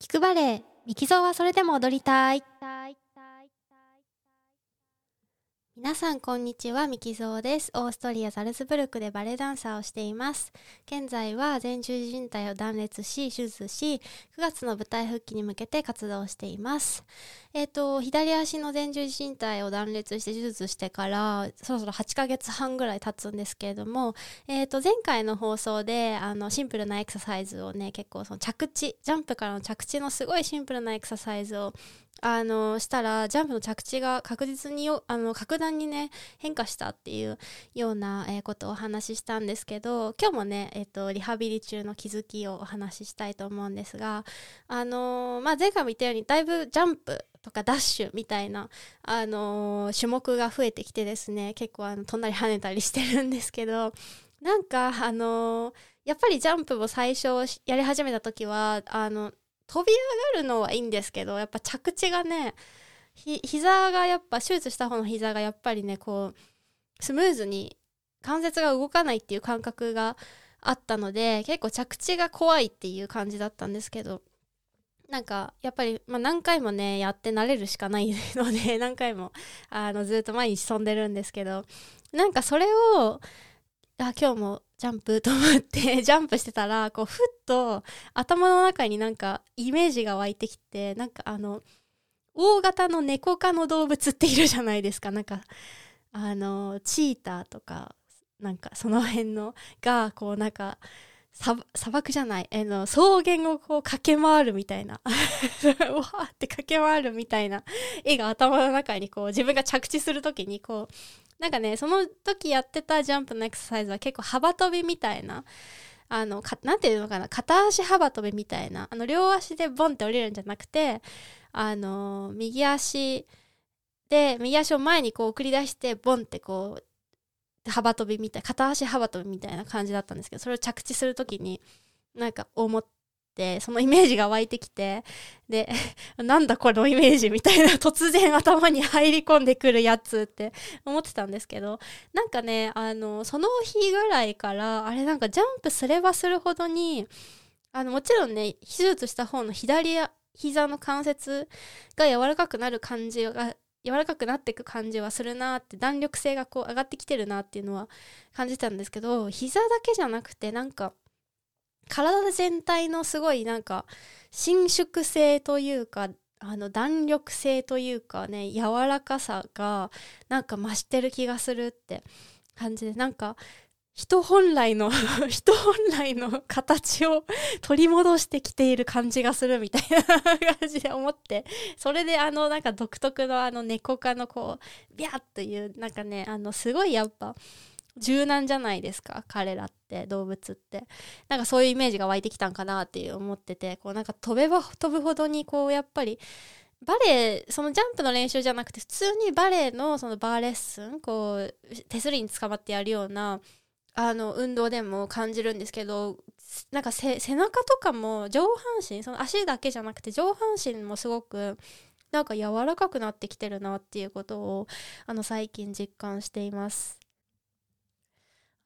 聞くバレエミキゾーはそれでも踊りたい。皆さんこんにちはミキゾーです。オーストリアザルツブルクでバレエダンサーをしています。現在は前十字靭帯を断裂し手術し9月の舞台復帰に向けて活動しています。えっ、ー、と左足の前十字靭帯を断裂して手術してからそろそろ8ヶ月半ぐらい経つんですけれどもえっ、ー、と前回の放送であのシンプルなエクササイズをね結構その着地ジャンプからの着地のすごいシンプルなエクササイズをあのしたらジャンプの着地が確実にあの格段にね変化したっていうような、ことをお話ししたんですけど今日もね、えーと、リハビリ中の気づきをお話ししたいと思うんですが、あの、まあ、前回も言ったようにだいぶジャンプとかダッシュみたいな、あの、種目が増えてきてですね結構あの飛んだり跳ねたりしてるんですけどなんかあのやっぱりジャンプを最初やり始めた時はあの飛び上がるのはいいんですけどやっぱ着地がねひ膝がやっぱ手術した方の膝がやっぱりねこうスムーズに関節が動かないっていう感覚があったので結構着地が怖いっていう感じだったんですけどなんかやっぱり、まあ、何回もねやって慣れるしかないので 何回もあのずっと毎日飛んでるんですけどなんかそれをあ今日もジャンプと思って ジャンプしてたらこうふっと頭の中になんかイメージが湧いてきてなんかあの大型の猫科の動物っているじゃないですか。なんかあのチーターとかなんかその辺のがこうなんか砂漠じゃない、えの草原をこう駆け回るみたいな。わーって駆け回るみたいな。絵が頭の中にこう自分が着地する時にこうなんかねその時やってたジャンプのエクササイズは結構幅跳びみたいな。あのかなんていうのかな。片足幅跳びみたいな。あの両足でボンって降りるんじゃなくてあの右足で右足を前にこう送り出してボンってこう幅跳びみたい片足幅跳びみたいな感じだったんですけどそれを着地する時になんか思ってそのイメージが湧いてきてで なんだこのイメージみたいな 突然頭に入り込んでくるやつって思ってたんですけどなんかねあのその日ぐらいからあれなんかジャンプすればするほどにあのもちろんね手術した方の左膝の関節が柔らかくなる感じが柔らかくなっていく感じはするなって弾力性がこう上がってきてるなっていうのは感じたんですけど膝だけじゃなくてなんか体全体のすごいなんか伸縮性というかあの弾力性というかね柔らかさがなんか増してる気がするって感じでなんか人本来の 人本来の形を取り戻してきている感じがするみたいな感じで思ってそれであのなんか独特のあの猫科のこうビャッというなんかねあのすごいやっぱ柔軟じゃないですか彼らって動物って。なんかそういうイメージが湧いてきたんかなっていう思っててこうなんか飛べば飛ぶほどにこうやっぱりバレエそのジャンプの練習じゃなくて普通にバレエのそのバーレッスンこう手すりに捕まってやるようなあの運動でも感じるんですけどなんか背中とかも上半身その足だけじゃなくて上半身もすごくなんか柔らかくなってきてるなっていうことをあの最近実感しています。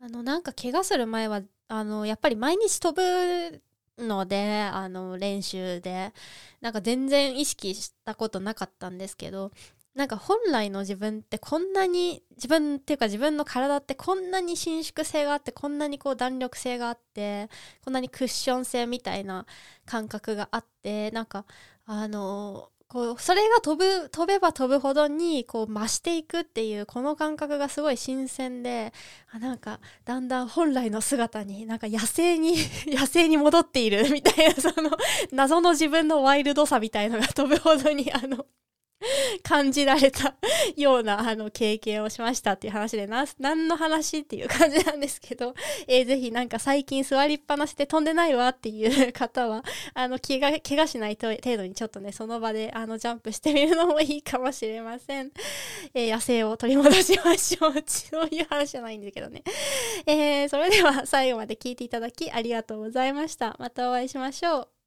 あのなんか怪我する前はあのやっぱり毎日飛ぶのであの練習でなんか全然意識したことなかったんですけどなんか本来の自分ってこんなに自分っていうか自分の体ってこんなに伸縮性があってこんなにこう弾力性があってこんなにクッション性みたいな感覚があってなんかあのこうそれが飛ぶ飛べば飛ぶほどにこう増していくっていうこの感覚がすごい新鮮であなんかだんだん本来の姿になんか野生に 野生に戻っているみたいなその謎の自分のワイルドさみたいのが飛ぶほどにあの 感じられたようなあの経験をしましたっていう話でな何の話っていう感じなんですけど、えー、ぜひなんか最近座りっぱなしで飛んでないわっていう方はあの怪我怪我しない程度にちょっとねその場であのジャンプしてみるのもいいかもしれません、えー、野生を取り戻しましょうそういう話じゃないんだけどね、えー、それでは最後まで聞いていただきありがとうございました。またお会いしましょう。